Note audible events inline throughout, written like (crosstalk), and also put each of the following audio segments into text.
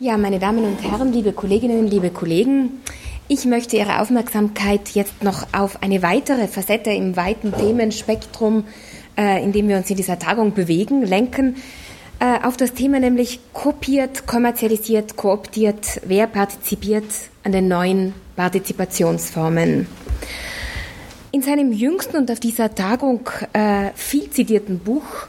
Ja, meine Damen und Herren, liebe Kolleginnen, liebe Kollegen, ich möchte Ihre Aufmerksamkeit jetzt noch auf eine weitere Facette im weiten Themenspektrum, äh, in dem wir uns in dieser Tagung bewegen, lenken. Äh, auf das Thema nämlich kopiert, kommerzialisiert, kooptiert, wer partizipiert an den neuen Partizipationsformen. In seinem jüngsten und auf dieser Tagung äh, viel zitierten Buch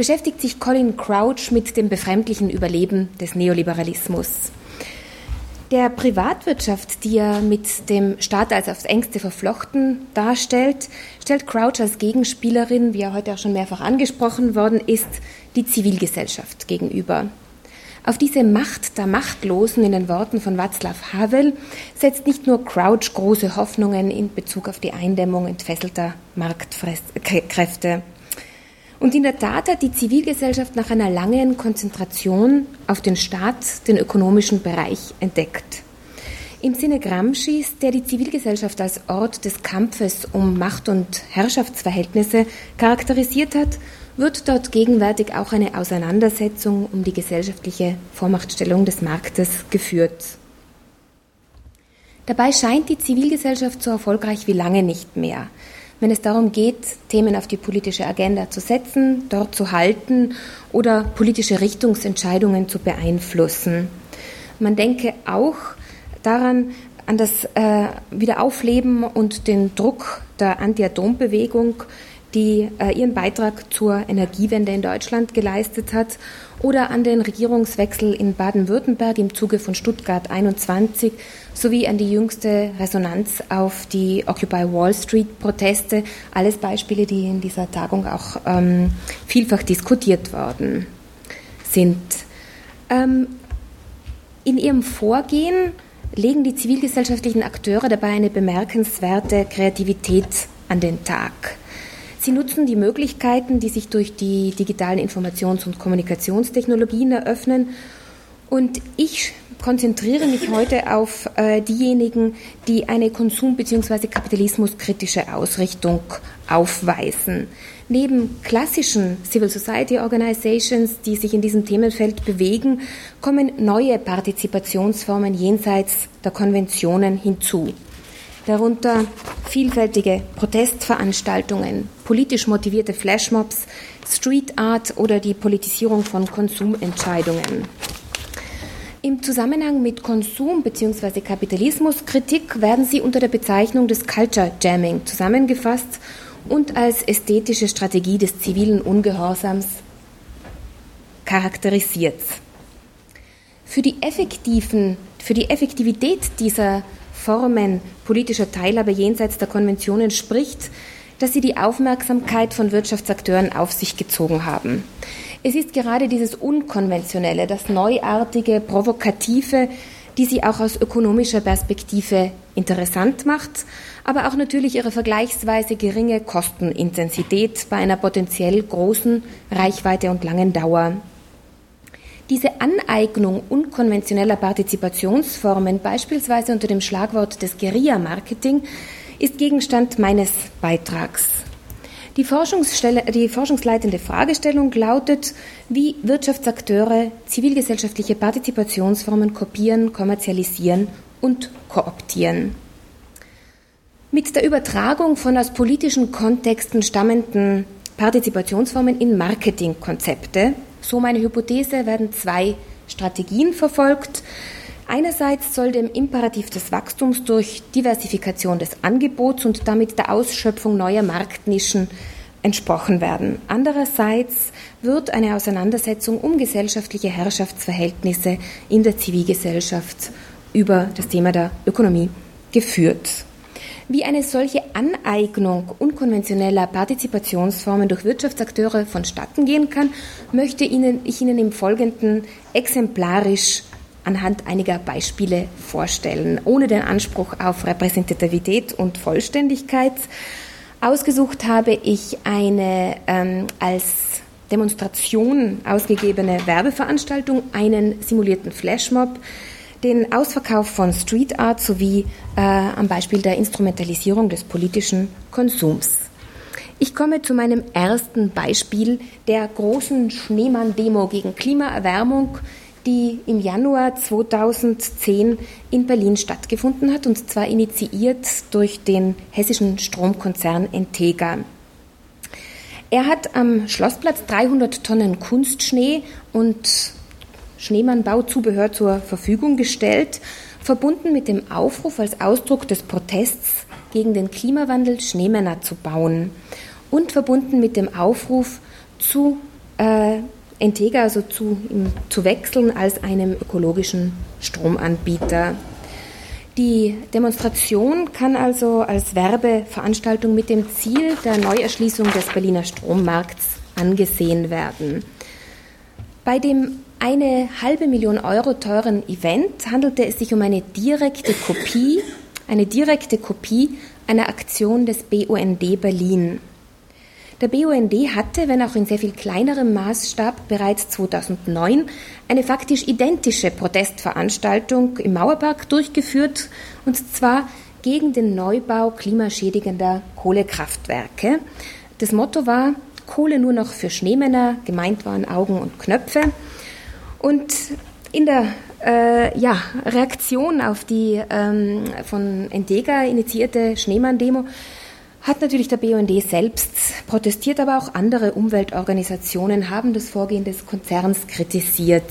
beschäftigt sich Colin Crouch mit dem befremdlichen Überleben des Neoliberalismus. Der Privatwirtschaft, die er mit dem Staat als aufs engste verflochten darstellt, stellt Crouch als Gegenspielerin, wie er heute auch schon mehrfach angesprochen worden ist, die Zivilgesellschaft gegenüber. Auf diese Macht der Machtlosen in den Worten von Václav Havel setzt nicht nur Crouch große Hoffnungen in Bezug auf die Eindämmung entfesselter Marktkräfte. Und in der Tat hat die Zivilgesellschaft nach einer langen Konzentration auf den Staat den ökonomischen Bereich entdeckt. Im Sinne Gramscis, der die Zivilgesellschaft als Ort des Kampfes um Macht- und Herrschaftsverhältnisse charakterisiert hat, wird dort gegenwärtig auch eine Auseinandersetzung um die gesellschaftliche Vormachtstellung des Marktes geführt. Dabei scheint die Zivilgesellschaft so erfolgreich wie lange nicht mehr wenn es darum geht, Themen auf die politische Agenda zu setzen, dort zu halten oder politische Richtungsentscheidungen zu beeinflussen. Man denke auch daran, an das äh, Wiederaufleben und den Druck der Anti-Atom-Bewegung, die äh, ihren Beitrag zur Energiewende in Deutschland geleistet hat oder an den Regierungswechsel in Baden-Württemberg im Zuge von Stuttgart 21 sowie an die jüngste Resonanz auf die Occupy Wall Street Proteste. Alles Beispiele, die in dieser Tagung auch ähm, vielfach diskutiert worden sind. Ähm, in ihrem Vorgehen legen die zivilgesellschaftlichen Akteure dabei eine bemerkenswerte Kreativität an den Tag. Sie nutzen die Möglichkeiten, die sich durch die digitalen Informations- und Kommunikationstechnologien eröffnen. Und ich konzentriere mich heute auf äh, diejenigen, die eine konsum- bzw. kapitalismuskritische Ausrichtung aufweisen. Neben klassischen Civil Society Organizations, die sich in diesem Themenfeld bewegen, kommen neue Partizipationsformen jenseits der Konventionen hinzu darunter vielfältige Protestveranstaltungen, politisch motivierte Flashmobs, Street Art oder die Politisierung von Konsumentscheidungen. Im Zusammenhang mit Konsum- bzw. Kapitalismuskritik werden sie unter der Bezeichnung des Culture Jamming zusammengefasst und als ästhetische Strategie des zivilen Ungehorsams charakterisiert. Für die, effektiven, für die Effektivität dieser Formen politischer Teilhabe jenseits der Konventionen spricht, dass sie die Aufmerksamkeit von Wirtschaftsakteuren auf sich gezogen haben. Es ist gerade dieses Unkonventionelle, das Neuartige, Provokative, die sie auch aus ökonomischer Perspektive interessant macht, aber auch natürlich ihre vergleichsweise geringe Kostenintensität bei einer potenziell großen Reichweite und langen Dauer diese Aneignung unkonventioneller Partizipationsformen, beispielsweise unter dem Schlagwort des Guerilla-Marketing, ist Gegenstand meines Beitrags. Die, die forschungsleitende Fragestellung lautet, wie Wirtschaftsakteure zivilgesellschaftliche Partizipationsformen kopieren, kommerzialisieren und kooptieren. Mit der Übertragung von aus politischen Kontexten stammenden Partizipationsformen in Marketingkonzepte so meine Hypothese, werden zwei Strategien verfolgt. Einerseits soll dem Imperativ des Wachstums durch Diversifikation des Angebots und damit der Ausschöpfung neuer Marktnischen entsprochen werden. Andererseits wird eine Auseinandersetzung um gesellschaftliche Herrschaftsverhältnisse in der Zivilgesellschaft über das Thema der Ökonomie geführt. Wie eine solche Aneignung unkonventioneller Partizipationsformen durch Wirtschaftsakteure vonstatten gehen kann, möchte ich Ihnen im Folgenden exemplarisch anhand einiger Beispiele vorstellen, ohne den Anspruch auf Repräsentativität und Vollständigkeit. Ausgesucht habe ich eine ähm, als Demonstration ausgegebene Werbeveranstaltung, einen simulierten Flashmob, den Ausverkauf von Street Art sowie äh, am Beispiel der Instrumentalisierung des politischen Konsums. Ich komme zu meinem ersten Beispiel der großen Schneemann-Demo gegen Klimaerwärmung, die im Januar 2010 in Berlin stattgefunden hat, und zwar initiiert durch den hessischen Stromkonzern Entega. Er hat am Schlossplatz 300 Tonnen Kunstschnee und Schneemannbauzubehör zur Verfügung gestellt, verbunden mit dem Aufruf als Ausdruck des Protests gegen den Klimawandel Schneemänner zu bauen und verbunden mit dem Aufruf zu äh, Entega, also zu, zu wechseln als einem ökologischen Stromanbieter. Die Demonstration kann also als Werbeveranstaltung mit dem Ziel der Neuerschließung des Berliner Strommarkts angesehen werden. Bei dem eine halbe Million Euro teuren Event handelte es sich um eine direkte Kopie, eine direkte Kopie einer Aktion des BUND Berlin. Der BUND hatte, wenn auch in sehr viel kleinerem Maßstab, bereits 2009 eine faktisch identische Protestveranstaltung im Mauerpark durchgeführt, und zwar gegen den Neubau klimaschädigender Kohlekraftwerke. Das Motto war Kohle nur noch für Schneemänner, gemeint waren Augen und Knöpfe. Und in der äh, ja, Reaktion auf die ähm, von Entega initiierte Schneemann-Demo hat natürlich der BUND selbst protestiert, aber auch andere Umweltorganisationen haben das Vorgehen des Konzerns kritisiert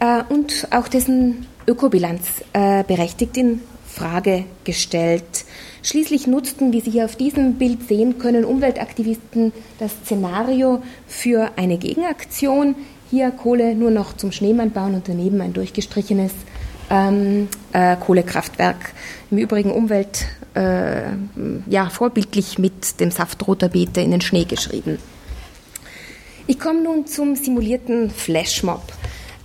äh, und auch dessen Ökobilanz äh, berechtigt in Frage gestellt. Schließlich nutzten, wie Sie hier auf diesem Bild sehen können, Umweltaktivisten das Szenario für eine Gegenaktion. Hier Kohle nur noch zum Schneemann bauen und daneben ein durchgestrichenes ähm, äh, Kohlekraftwerk. Im Übrigen Umwelt äh, ja, vorbildlich mit dem Saft roter Beete in den Schnee geschrieben. Ich komme nun zum simulierten Flashmob.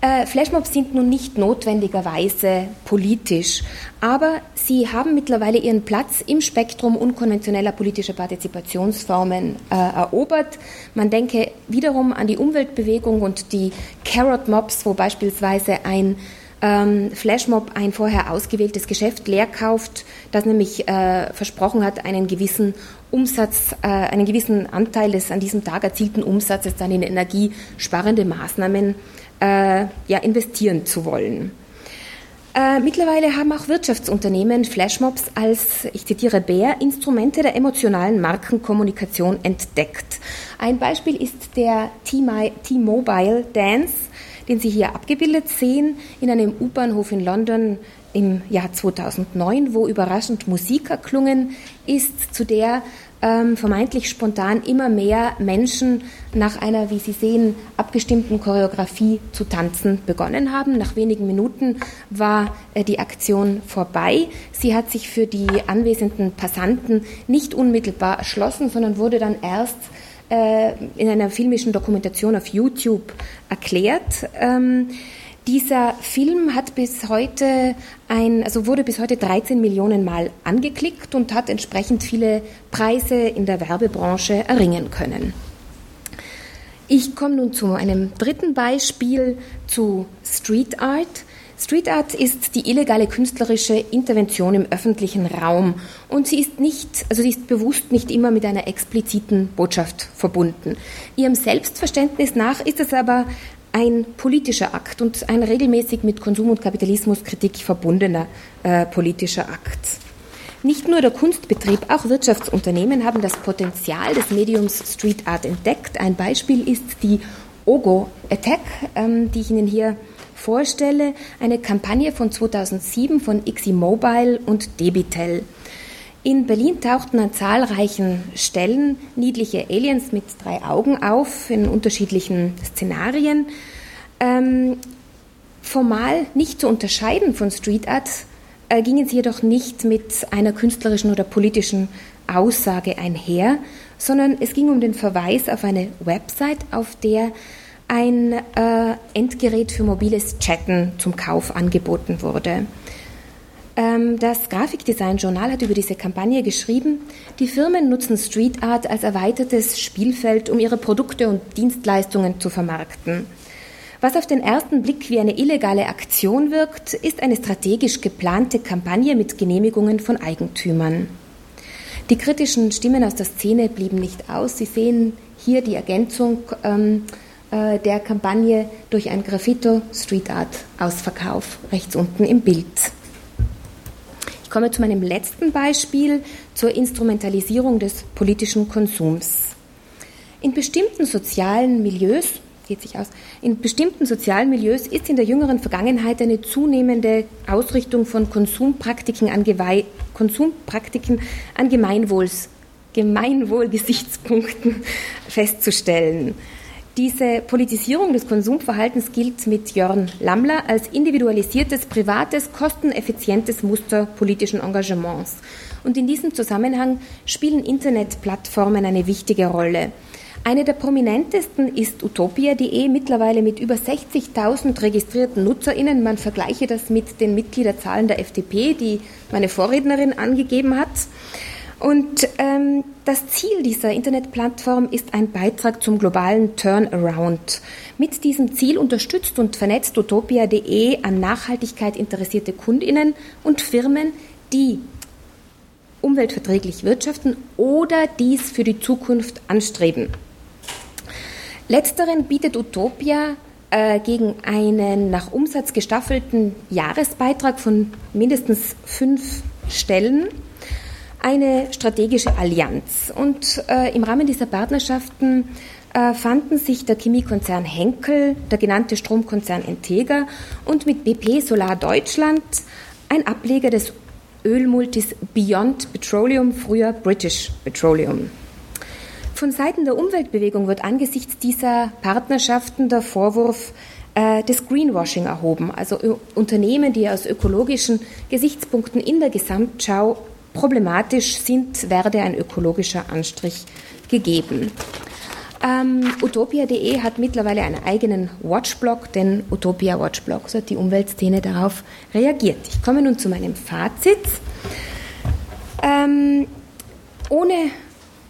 Äh, Flashmobs sind nun nicht notwendigerweise politisch, aber sie haben mittlerweile ihren Platz im Spektrum unkonventioneller politischer Partizipationsformen äh, erobert. Man denke wiederum an die Umweltbewegung und die Carrot Mobs, wo beispielsweise ein ähm, Flashmob ein vorher ausgewähltes Geschäft leer kauft, das nämlich äh, versprochen hat, einen gewissen Umsatz, äh, einen gewissen Anteil des an diesem Tag erzielten Umsatzes dann in energiesparende Maßnahmen äh, ja, investieren zu wollen. Äh, mittlerweile haben auch Wirtschaftsunternehmen Flashmobs als, ich zitiere Bär, Instrumente der emotionalen Markenkommunikation entdeckt. Ein Beispiel ist der T-Mobile Dance, den Sie hier abgebildet sehen, in einem U-Bahnhof in London im Jahr 2009, wo überraschend Musik erklungen ist, zu der ähm, vermeintlich spontan immer mehr Menschen nach einer, wie Sie sehen, abgestimmten Choreografie zu tanzen begonnen haben. Nach wenigen Minuten war äh, die Aktion vorbei. Sie hat sich für die anwesenden Passanten nicht unmittelbar erschlossen, sondern wurde dann erst äh, in einer filmischen Dokumentation auf YouTube erklärt. Ähm, dieser Film hat bis heute ein, also wurde bis heute 13 Millionen Mal angeklickt und hat entsprechend viele Preise in der Werbebranche erringen können. Ich komme nun zu einem dritten Beispiel zu Street Art. Street Art ist die illegale künstlerische Intervention im öffentlichen Raum und sie ist nicht, also sie ist bewusst nicht immer mit einer expliziten Botschaft verbunden. Ihrem Selbstverständnis nach ist es aber ein politischer Akt und ein regelmäßig mit Konsum- und Kapitalismuskritik verbundener äh, politischer Akt. Nicht nur der Kunstbetrieb, auch Wirtschaftsunternehmen haben das Potenzial des Mediums Street Art entdeckt. Ein Beispiel ist die Ogo Attack, ähm, die ich Ihnen hier vorstelle, eine Kampagne von 2007 von Xi Mobile und Debitel. In Berlin tauchten an zahlreichen Stellen niedliche Aliens mit drei Augen auf in unterschiedlichen Szenarien. Ähm, formal nicht zu unterscheiden von Street Art äh, gingen sie jedoch nicht mit einer künstlerischen oder politischen Aussage einher, sondern es ging um den Verweis auf eine Website, auf der ein äh, Endgerät für mobiles Chatten zum Kauf angeboten wurde. Ähm, das Grafikdesign-Journal hat über diese Kampagne geschrieben, die Firmen nutzen Street Art als erweitertes Spielfeld, um ihre Produkte und Dienstleistungen zu vermarkten. Was auf den ersten Blick wie eine illegale Aktion wirkt, ist eine strategisch geplante Kampagne mit Genehmigungen von Eigentümern. Die kritischen Stimmen aus der Szene blieben nicht aus. Sie sehen hier die Ergänzung ähm, äh, der Kampagne durch ein Graffito Street Art Ausverkauf rechts unten im Bild. Ich komme zu meinem letzten Beispiel zur Instrumentalisierung des politischen Konsums. In bestimmten sozialen Milieus, geht sich aus, in bestimmten sozialen Milieus ist in der jüngeren Vergangenheit eine zunehmende Ausrichtung von Konsumpraktiken an, Gewei Konsumpraktiken an Gemeinwohls Gemeinwohlgesichtspunkten (laughs) festzustellen. Diese Politisierung des Konsumverhaltens gilt mit Jörn Lammler als individualisiertes, privates, kosteneffizientes Muster politischen Engagements. Und in diesem Zusammenhang spielen Internetplattformen eine wichtige Rolle. Eine der prominentesten ist utopia.de, mittlerweile mit über 60.000 registrierten NutzerInnen. Man vergleiche das mit den Mitgliederzahlen der FDP, die meine Vorrednerin angegeben hat. Und ähm, das Ziel dieser Internetplattform ist ein Beitrag zum globalen Turnaround. Mit diesem Ziel unterstützt und vernetzt utopia.de an Nachhaltigkeit interessierte Kundinnen und Firmen, die umweltverträglich wirtschaften oder dies für die Zukunft anstreben. Letzteren bietet Utopia äh, gegen einen nach Umsatz gestaffelten Jahresbeitrag von mindestens fünf Stellen eine strategische Allianz. Und äh, im Rahmen dieser Partnerschaften äh, fanden sich der Chemiekonzern Henkel, der genannte Stromkonzern Entega und mit BP Solar Deutschland ein Ableger des Ölmultis Beyond Petroleum, früher British Petroleum. Von Seiten der Umweltbewegung wird angesichts dieser Partnerschaften der Vorwurf äh, des Greenwashing erhoben, also Unternehmen, die aus ökologischen Gesichtspunkten in der Gesamtschau problematisch sind, werde ein ökologischer Anstrich gegeben. Ähm, Utopia.de hat mittlerweile einen eigenen Watchblog, den Utopia Watchblog, so hat die Umweltszene darauf reagiert. Ich komme nun zu meinem Fazit. Ähm, ohne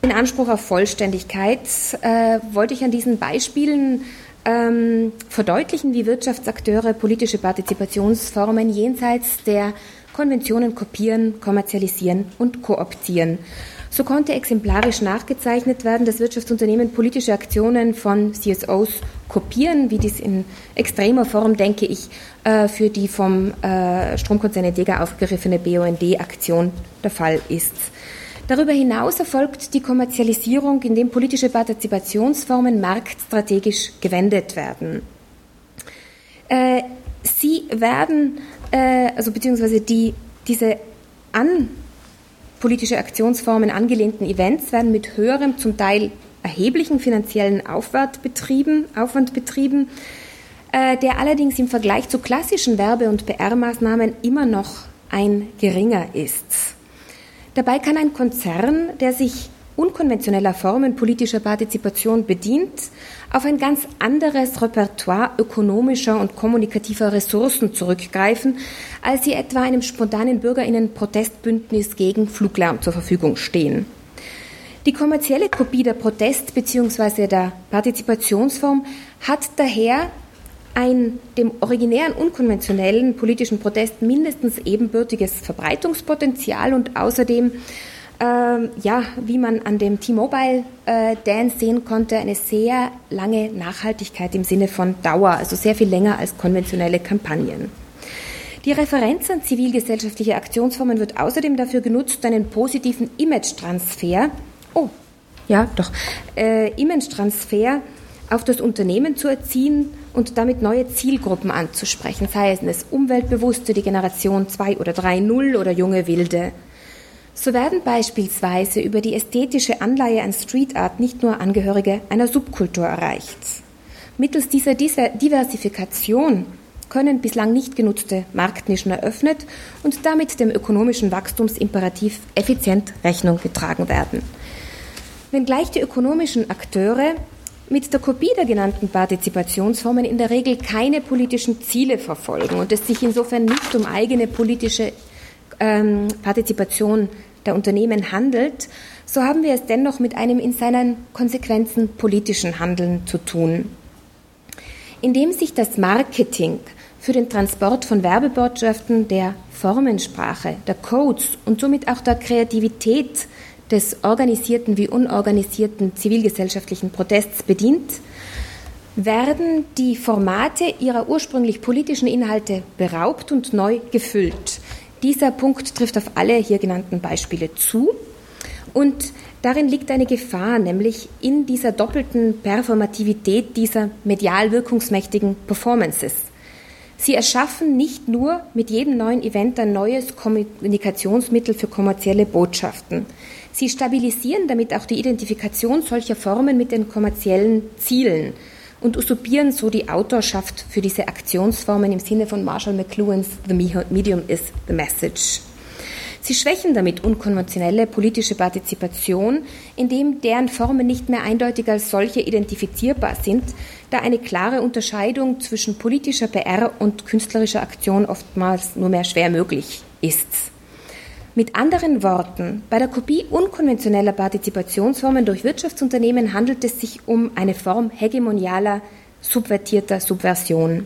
den Anspruch auf Vollständigkeit äh, wollte ich an diesen Beispielen ähm, verdeutlichen, wie Wirtschaftsakteure politische Partizipationsformen jenseits der Konventionen kopieren, kommerzialisieren und kooptieren. So konnte exemplarisch nachgezeichnet werden, dass Wirtschaftsunternehmen politische Aktionen von CSOs kopieren, wie dies in extremer Form, denke ich, äh, für die vom äh, Stromkonzern Edega aufgegriffene BUND-Aktion der Fall ist. Darüber hinaus erfolgt die Kommerzialisierung, indem politische Partizipationsformen marktstrategisch gewendet werden. Äh, sie werden äh, also beziehungsweise die, diese an politische Aktionsformen angelehnten Events werden mit höherem, zum Teil erheblichen finanziellen Aufwand betrieben, Aufwand betrieben äh, der allerdings im Vergleich zu klassischen Werbe- und PR-Maßnahmen immer noch ein geringer ist. Dabei kann ein Konzern, der sich unkonventioneller Formen politischer Partizipation bedient, auf ein ganz anderes Repertoire ökonomischer und kommunikativer Ressourcen zurückgreifen, als sie etwa einem spontanen Bürgerinnen-Protestbündnis gegen Fluglärm zur Verfügung stehen. Die kommerzielle Kopie der Protest- bzw. der Partizipationsform hat daher ein dem originären unkonventionellen politischen Protest mindestens ebenbürtiges Verbreitungspotenzial und außerdem ähm, ja, wie man an dem T-Mobile äh, Dance sehen konnte, eine sehr lange Nachhaltigkeit im Sinne von Dauer, also sehr viel länger als konventionelle Kampagnen. Die Referenz an zivilgesellschaftliche Aktionsformen wird außerdem dafür genutzt, einen positiven Image-Transfer, oh, ja, doch, äh, Image-Transfer auf das Unternehmen zu erziehen und damit neue Zielgruppen anzusprechen, sei es Umweltbewusste, die Generation 2 oder 3.0 oder junge Wilde. So werden beispielsweise über die ästhetische Anleihe an Street Art nicht nur Angehörige einer Subkultur erreicht. Mittels dieser Diversifikation können bislang nicht genutzte Marktnischen eröffnet und damit dem ökonomischen Wachstumsimperativ effizient Rechnung getragen werden. Wenngleich die ökonomischen Akteure mit der Kopie der genannten Partizipationsformen in der Regel keine politischen Ziele verfolgen und es sich insofern nicht um eigene politische ähm, Partizipation der Unternehmen handelt, so haben wir es dennoch mit einem in seinen Konsequenzen politischen Handeln zu tun. Indem sich das Marketing für den Transport von Werbebotschaften der Formensprache, der Codes und somit auch der Kreativität des organisierten wie unorganisierten zivilgesellschaftlichen Protests bedient, werden die Formate ihrer ursprünglich politischen Inhalte beraubt und neu gefüllt. Dieser Punkt trifft auf alle hier genannten Beispiele zu. Und darin liegt eine Gefahr, nämlich in dieser doppelten Performativität dieser medial wirkungsmächtigen Performances. Sie erschaffen nicht nur mit jedem neuen Event ein neues Kommunikationsmittel für kommerzielle Botschaften. Sie stabilisieren damit auch die Identifikation solcher Formen mit den kommerziellen Zielen und usurpieren so die Autorschaft für diese Aktionsformen im Sinne von Marshall McLuhans The Medium is the Message. Sie schwächen damit unkonventionelle politische Partizipation, indem deren Formen nicht mehr eindeutig als solche identifizierbar sind, da eine klare Unterscheidung zwischen politischer PR und künstlerischer Aktion oftmals nur mehr schwer möglich ist. Mit anderen Worten, bei der Kopie unkonventioneller Partizipationsformen durch Wirtschaftsunternehmen handelt es sich um eine Form hegemonialer, subvertierter Subversion.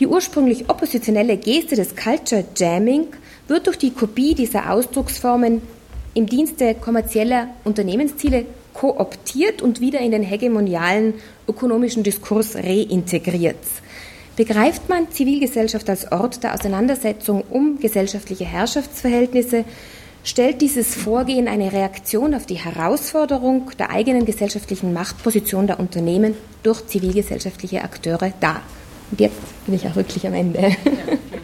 Die ursprünglich oppositionelle Geste des Culture Jamming wird durch die Kopie dieser Ausdrucksformen im Dienste kommerzieller Unternehmensziele kooptiert und wieder in den hegemonialen ökonomischen Diskurs reintegriert. Begreift man Zivilgesellschaft als Ort der Auseinandersetzung um gesellschaftliche Herrschaftsverhältnisse, stellt dieses Vorgehen eine Reaktion auf die Herausforderung der eigenen gesellschaftlichen Machtposition der Unternehmen durch zivilgesellschaftliche Akteure dar. Und jetzt bin ich auch wirklich am Ende. Ja. (laughs)